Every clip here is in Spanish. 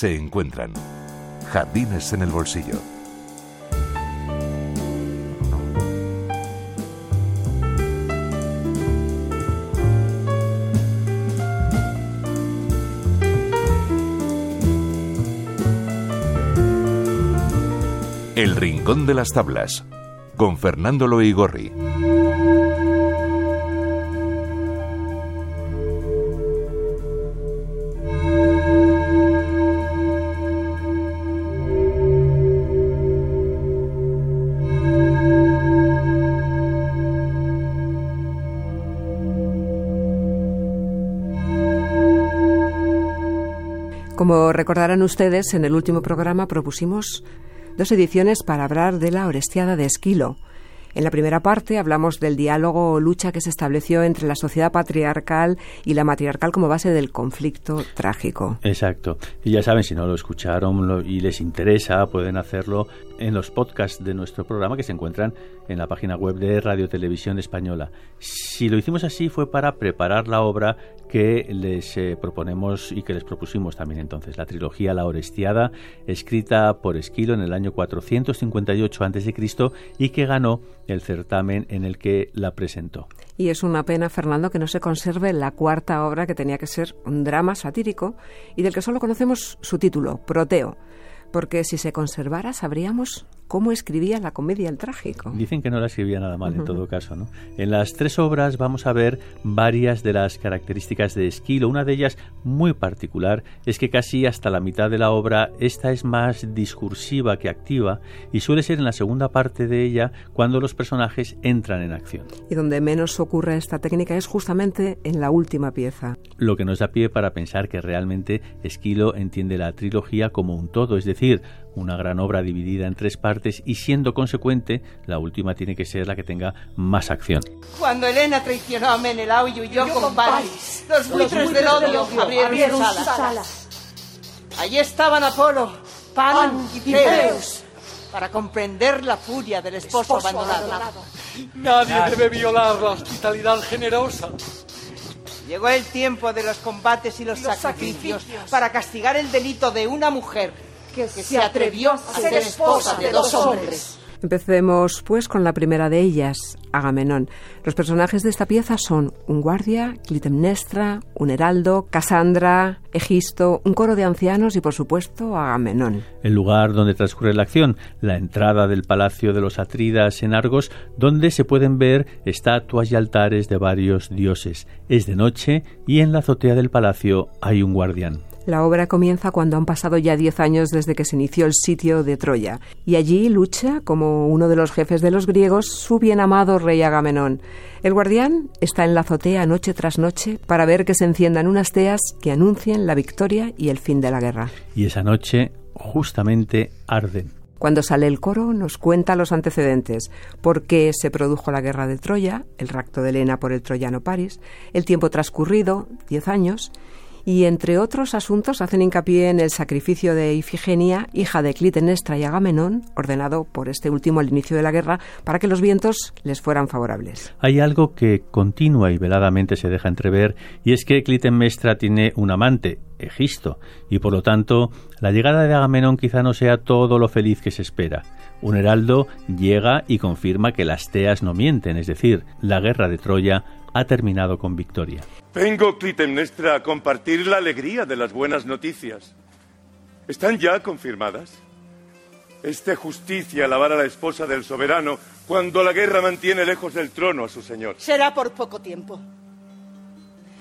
se encuentran. Jardines en el bolsillo. El Rincón de las Tablas, con Fernando Loigorri. Como recordarán ustedes, en el último programa propusimos dos ediciones para hablar de la Orestiada de Esquilo. En la primera parte hablamos del diálogo o lucha que se estableció entre la sociedad patriarcal y la matriarcal como base del conflicto trágico. Exacto. Y ya saben, si no lo escucharon y les interesa, pueden hacerlo en los podcasts de nuestro programa que se encuentran en la página web de Radio Televisión Española. Si lo hicimos así fue para preparar la obra que les eh, proponemos y que les propusimos también entonces, la trilogía La Orestiada, escrita por Esquilo en el año 458 a.C. y que ganó el certamen en el que la presentó. Y es una pena, Fernando, que no se conserve la cuarta obra que tenía que ser un drama satírico y del que solo conocemos su título, Proteo porque si se conservara sabríamos cómo escribía la comedia el trágico. Dicen que no la escribía nada mal en todo caso. ¿no? En las tres obras vamos a ver varias de las características de Esquilo. Una de ellas muy particular es que casi hasta la mitad de la obra esta es más discursiva que activa y suele ser en la segunda parte de ella cuando los personajes entran en acción. Y donde menos ocurre esta técnica es justamente en la última pieza. Lo que nos da pie para pensar que realmente Esquilo entiende la trilogía como un todo, es decir, una gran obra dividida en tres partes y siendo consecuente, la última tiene que ser la que tenga más acción. Cuando Elena traicionó a Menelao y huyó con Paris, los buitres del odio abrieron sus alas. Allí estaban Apolo, Pan y Zeus para comprender la furia del esposo, abandonado. Nadie debe violar la hospitalidad generosa. Llegó el tiempo de los combates y los, sacrificios para castigar el delito de una mujer que se atrevió a ser esposa de dos hombres. Empecemos pues con la primera de ellas, Agamenón. Los personajes de esta pieza son un guardia, Clitemnestra, un heraldo, Casandra, Egisto, un coro de ancianos y por supuesto Agamenón. El lugar donde transcurre la acción, la entrada del palacio de los Atridas en Argos, donde se pueden ver estatuas y altares de varios dioses. Es de noche y en la azotea del palacio hay un guardián. La obra comienza cuando han pasado ya diez años desde que se inició el sitio de Troya, y allí lucha, como uno de los jefes de los griegos, su bien amado rey Agamenón. El guardián está en la azotea noche tras noche para ver que se enciendan unas teas que anuncien la victoria y el fin de la guerra. Y esa noche justamente arden. Cuando sale el coro nos cuenta los antecedentes, por qué se produjo la guerra de Troya, el rapto de Helena por el troyano Paris, el tiempo transcurrido, diez años, y entre otros asuntos hacen hincapié en el sacrificio de Ifigenia, hija de Clitemnestra y Agamenón, ordenado por este último al inicio de la guerra para que los vientos les fueran favorables. Hay algo que continua y veladamente se deja entrever y es que Clitemnestra tiene un amante, Egisto, y por lo tanto la llegada de Agamenón quizá no sea todo lo feliz que se espera. Un heraldo llega y confirma que las teas no mienten, es decir, la guerra de Troya ha terminado con victoria. Vengo, Clitemnestra, a compartir la alegría de las buenas noticias. ¿Están ya confirmadas? Es de justicia alabar a la esposa del soberano cuando la guerra mantiene lejos del trono a su señor. Será por poco tiempo.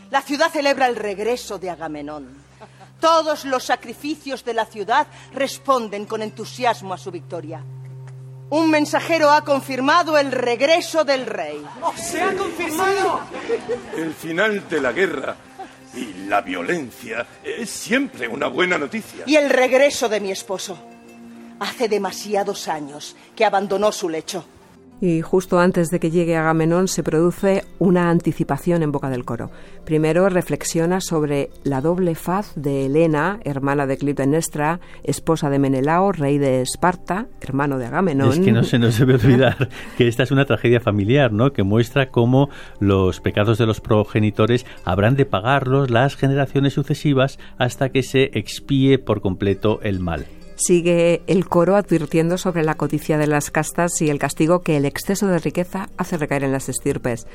La ciudad celebra el regreso de Agamenón. Todos los sacrificios de la ciudad responden con entusiasmo a su victoria. Un mensajero ha confirmado el regreso del rey. ¡Oh, se ha confirmado! El final de la guerra y la violencia es siempre una buena noticia. Y el regreso de mi esposo. Hace demasiados años que abandonó su lecho. Y justo antes de que llegue Agamenón se produce una anticipación en boca del coro. Primero reflexiona sobre la doble faz de Helena, hermana de Clitemnestra, esposa de Menelao, rey de Esparta, hermano de Agamenón. Es que no se nos debe olvidar que esta es una tragedia familiar, ¿no? Que muestra cómo los pecados de los progenitores habrán de pagarlos las generaciones sucesivas hasta que se expíe por completo el mal sigue el coro advirtiendo sobre la codicia de las castas y el castigo que el exceso de riqueza hace recaer en las estirpes.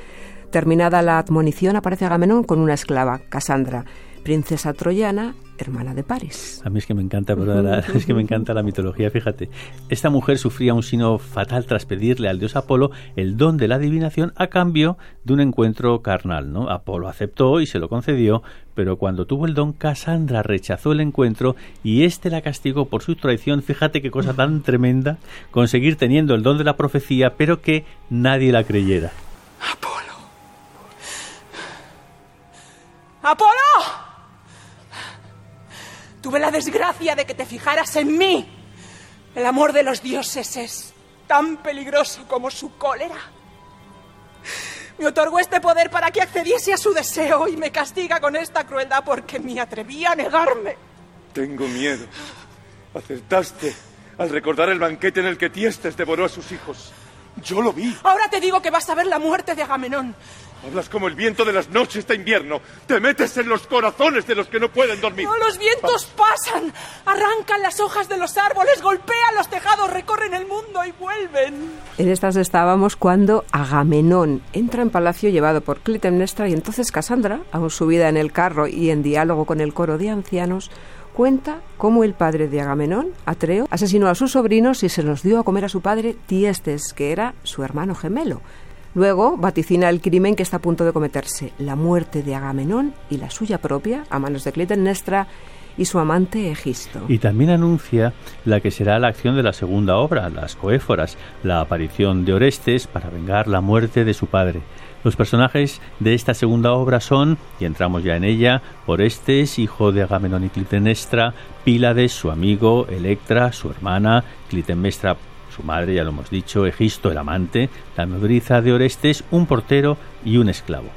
Terminada la admonición, aparece Agamenón con una esclava, Casandra, princesa troyana, hermana de París. A mí es que me encanta, es que me encanta la mitología, fíjate. Esta mujer sufría un sino fatal tras pedirle al dios Apolo el don de la adivinación a cambio de un encuentro carnal, ¿no? Apolo aceptó y se lo concedió, pero cuando tuvo el don, Casandra rechazó el encuentro y éste la castigó por su traición. Fíjate qué cosa tan tremenda conseguir teniendo el don de la profecía, pero que nadie la creyera. Apolo. ¡Apolo! Tuve la desgracia de que te fijaras en mí. El amor de los dioses es tan peligroso como su cólera. Me otorgó este poder para que accediese a su deseo y me castiga con esta crueldad porque me atreví a negarme. Tengo miedo. Acertaste al recordar el banquete en el que Tiestes devoró a sus hijos. Yo lo vi. Ahora te digo que vas a ver la muerte de Agamenón. Hablas como el viento de las noches de invierno. Te metes en los corazones de los que no pueden dormir. No, los vientos pasan. Arrancan las hojas de los árboles, golpean los tejados, recorren el mundo y vuelven. En estas estábamos cuando Agamenón entra en palacio llevado por Clitemnestra y entonces Casandra, aún subida en el carro y en diálogo con el coro de ancianos, cuenta cómo el padre de Agamenón, Atreo, asesinó a sus sobrinos y se los dio a comer a su padre Tiestes, que era su hermano gemelo. Luego vaticina el crimen que está a punto de cometerse, la muerte de Agamenón y la suya propia a manos de Clitemnestra y su amante Egisto. Y también anuncia la que será la acción de la segunda obra, las coéforas, la aparición de Orestes para vengar la muerte de su padre. Los personajes de esta segunda obra son, y entramos ya en ella, Orestes, hijo de Agamenón y Clitemnestra, Pílades, su amigo, Electra, su hermana, Clitemnestra su madre, ya lo hemos dicho, Egisto, el amante, la nodriza de Orestes, un portero y un esclavo.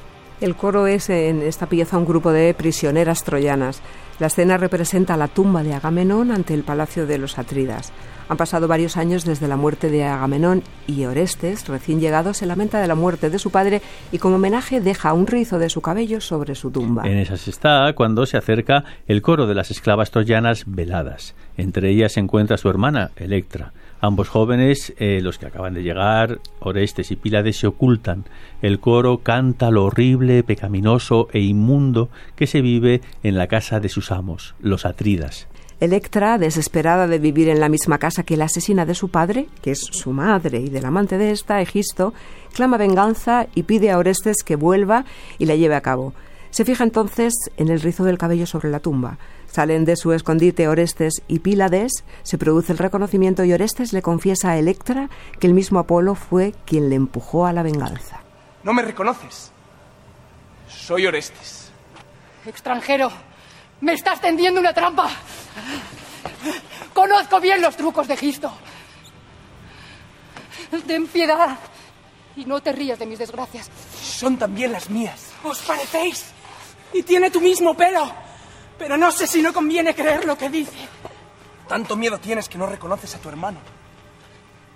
El coro es en esta pieza un grupo de prisioneras troyanas. La escena representa la tumba de Agamenón ante el palacio de los Atridas. Han pasado varios años desde la muerte de Agamenón y Orestes, recién llegado, se lamenta de la muerte de su padre y como homenaje deja un rizo de su cabello sobre su tumba. En esas está cuando se acerca el coro de las esclavas troyanas veladas. Entre ellas se encuentra su hermana, Electra. Ambos jóvenes, eh, los que acaban de llegar, Orestes y Pílades, se ocultan. El coro canta lo horrible, pecaminoso e inmundo que se vive en la casa de sus amos, los Atridas. Electra, desesperada de vivir en la misma casa que la asesina de su padre, que es su madre y del amante de esta, Egisto, clama venganza y pide a Orestes que vuelva y la lleve a cabo. Se fija entonces en el rizo del cabello sobre la tumba. Salen de su escondite Orestes y Pílades, se produce el reconocimiento y Orestes le confiesa a Electra que el mismo Apolo fue quien le empujó a la venganza. ¿No me reconoces? Soy Orestes. Extranjero, me estás tendiendo una trampa. Conozco bien los trucos de Gisto. Ten piedad y no te rías de mis desgracias. Son también las mías. ¿Os parecéis? Y tiene tu mismo pelo. Pero no sé si no conviene creer lo que dice. Tanto miedo tienes que no reconoces a tu hermano.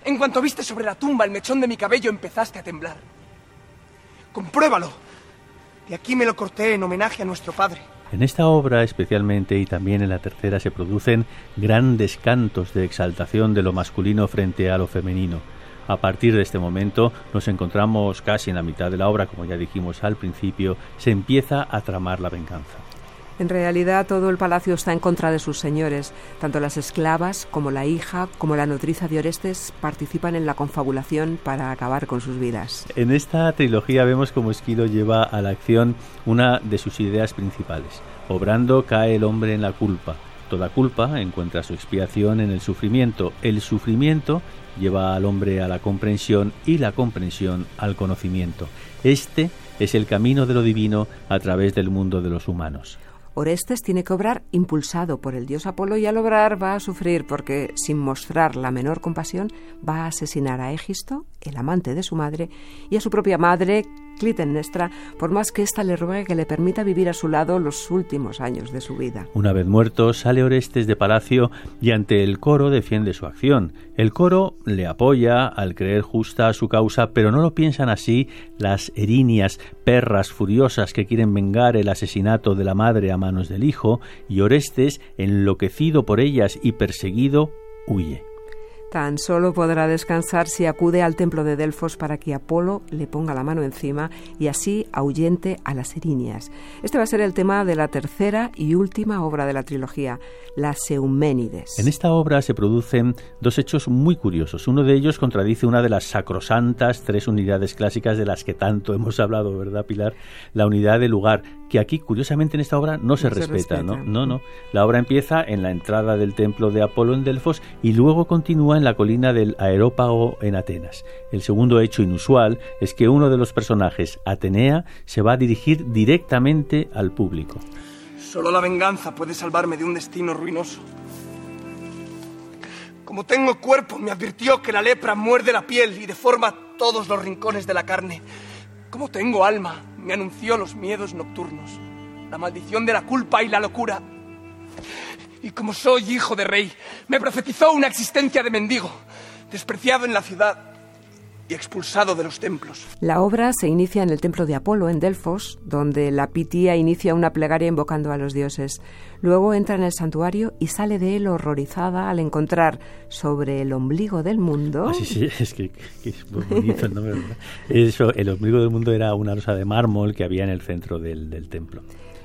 En cuanto viste sobre la tumba el mechón de mi cabello, empezaste a temblar. Compruébalo. Y aquí me lo corté en homenaje a nuestro padre. En esta obra especialmente y también en la tercera se producen grandes cantos de exaltación de lo masculino frente a lo femenino. A partir de este momento nos encontramos casi en la mitad de la obra, como ya dijimos al principio, se empieza a tramar la venganza. En realidad todo el palacio está en contra de sus señores. Tanto las esclavas como la hija como la nodriza de Orestes participan en la confabulación para acabar con sus vidas. En esta trilogía vemos cómo Esquilo lleva a la acción una de sus ideas principales. Obrando cae el hombre en la culpa. Toda culpa encuentra su expiación en el sufrimiento. El sufrimiento lleva al hombre a la comprensión y la comprensión al conocimiento. Este es el camino de lo divino a través del mundo de los humanos. Orestes tiene que obrar impulsado por el dios Apolo y al obrar va a sufrir porque, sin mostrar la menor compasión, va a asesinar a Égisto, el amante de su madre, y a su propia madre, Clitemnestra, por más que ésta le ruegue que le permita vivir a su lado los últimos años de su vida. Una vez muerto, sale Orestes de palacio y ante el coro defiende su acción. El coro le apoya al creer justa su causa, pero no lo piensan así las erinias, perras furiosas que quieren vengar el asesinato de la madre a manos del hijo, y Orestes, enloquecido por ellas y perseguido, huye. Tan solo podrá descansar si acude al templo de Delfos para que Apolo le ponga la mano encima y así ahuyente a las erinias. Este va a ser el tema de la tercera y última obra de la trilogía, las Euménides. En esta obra se producen dos hechos muy curiosos. Uno de ellos contradice una de las sacrosantas tres unidades clásicas de las que tanto hemos hablado, ¿verdad, Pilar? La unidad de lugar, que aquí, curiosamente, en esta obra no se, respeta, ¿no? No, no. La obra empieza en la entrada del templo de Apolo en Delfos y luego continúa en la colina del Aerópago en Atenas. El segundo hecho inusual es que uno de los personajes, Atenea, se va a dirigir directamente al público. Solo la venganza puede salvarme de un destino ruinoso. Como tengo cuerpo, me advirtió que la lepra muerde la piel y deforma todos los rincones de la carne. Como tengo alma, me anunció los miedos nocturnos, la maldición de la culpa y la locura. Y como soy hijo de rey, me profetizó una existencia de mendigo, despreciado en la ciudad y expulsado de los templos. La obra se inicia en el templo de Apolo, en Delfos, donde la Pitía inicia una plegaria invocando a los dioses. Luego entra en el santuario y sale de él horrorizada al encontrar sobre el ombligo del mundo. Ah, sí, sí, es que, es muy bonito, ¿no? Eso, el ombligo del mundo era una losa de mármol que había en el centro del, del templo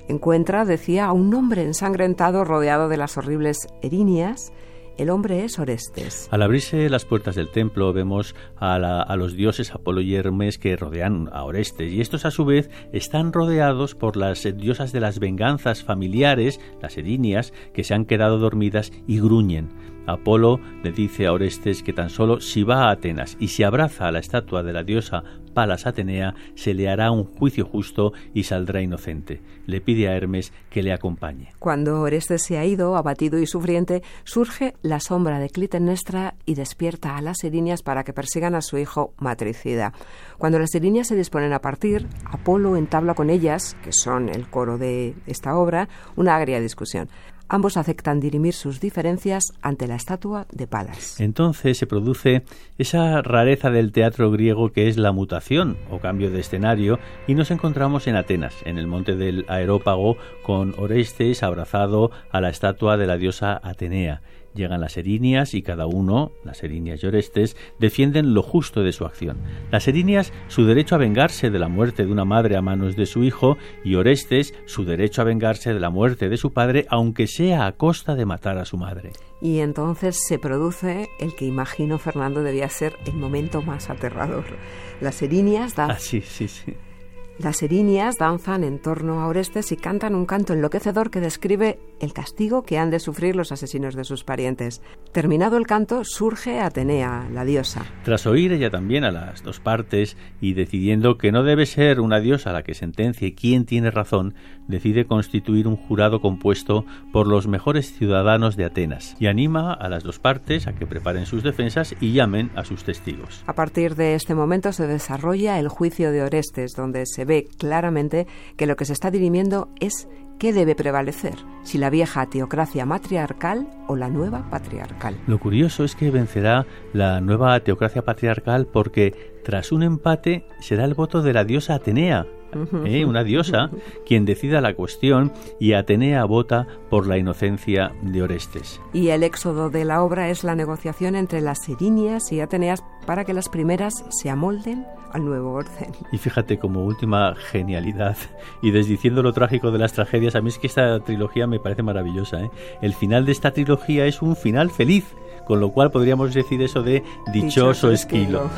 encuentra, decía, a un hombre ensangrentado rodeado de las horribles erinias. El hombre es Orestes. Al abrirse las puertas del templo vemos a, los dioses Apolo y Hermes que rodean a Orestes y estos a su vez están rodeados por las diosas de las venganzas familiares, las erinias, que se han quedado dormidas y gruñen. Apolo le dice a Orestes que tan solo si va a Atenas y se abraza a la estatua de la diosa Palas Atenea, se le hará un juicio justo y saldrá inocente. Le pide a Hermes que le acompañe. Cuando Orestes se ha ido, abatido y sufriente, surge la sombra de Clitemnestra y despierta a las erinias para que persigan a su hijo matricida. Cuando las erinias se disponen a partir, Apolo entabla con ellas, que son el coro de esta obra, una agria discusión. Ambos aceptan dirimir sus diferencias ante la estatua de Palas. Entonces se produce esa rareza del teatro griego que es la mutación o cambio de escenario y nos encontramos en Atenas, en el monte del Aerópago, con Orestes abrazado a la estatua de la diosa Atenea. Llegan las erinias y cada uno, las erinias y Orestes, defienden lo justo de su acción. Las erinias su derecho a vengarse de la muerte de una madre a manos de su hijo y Orestes su derecho a vengarse de la muerte de su padre aunque sea a costa de matar a su madre. Y entonces se produce el que imagino Fernando debía ser el momento más aterrador. Las erinias dan... Ah, sí, sí, sí las erinias danzan en torno a Orestes y cantan un canto enloquecedor que describe el castigo que han de sufrir los asesinos de sus parientes. Terminado el canto, surge Atenea, la diosa. Tras oír ella también a las dos partes y decidiendo que no debe ser una diosa la que sentencie quién tiene razón, decide constituir un jurado compuesto por los mejores ciudadanos de Atenas y anima a las dos partes a que preparen sus defensas y llamen a sus testigos. A partir de este momento se desarrolla el juicio de Orestes, donde se ve claramente que lo que se está dirimiendo es qué debe prevalecer, si la vieja teocracia matriarcal o la nueva patriarcal. Lo curioso es que vencerá la nueva teocracia patriarcal porque tras un empate será el voto de la diosa Atenea, ¿eh? una diosa, quien decida la cuestión y Atenea vota por la inocencia de Orestes. Y el éxodo de la obra es la negociación entre las Erinias y Ateneas para que las primeras se amolden al nuevo orden. Y fíjate como última genialidad y desdiciendo lo trágico de las tragedias, a mí es que esta trilogía me parece maravillosa. ¿eh? El final de esta trilogía es un final feliz, con lo cual podríamos decir eso de dichoso, esquilo.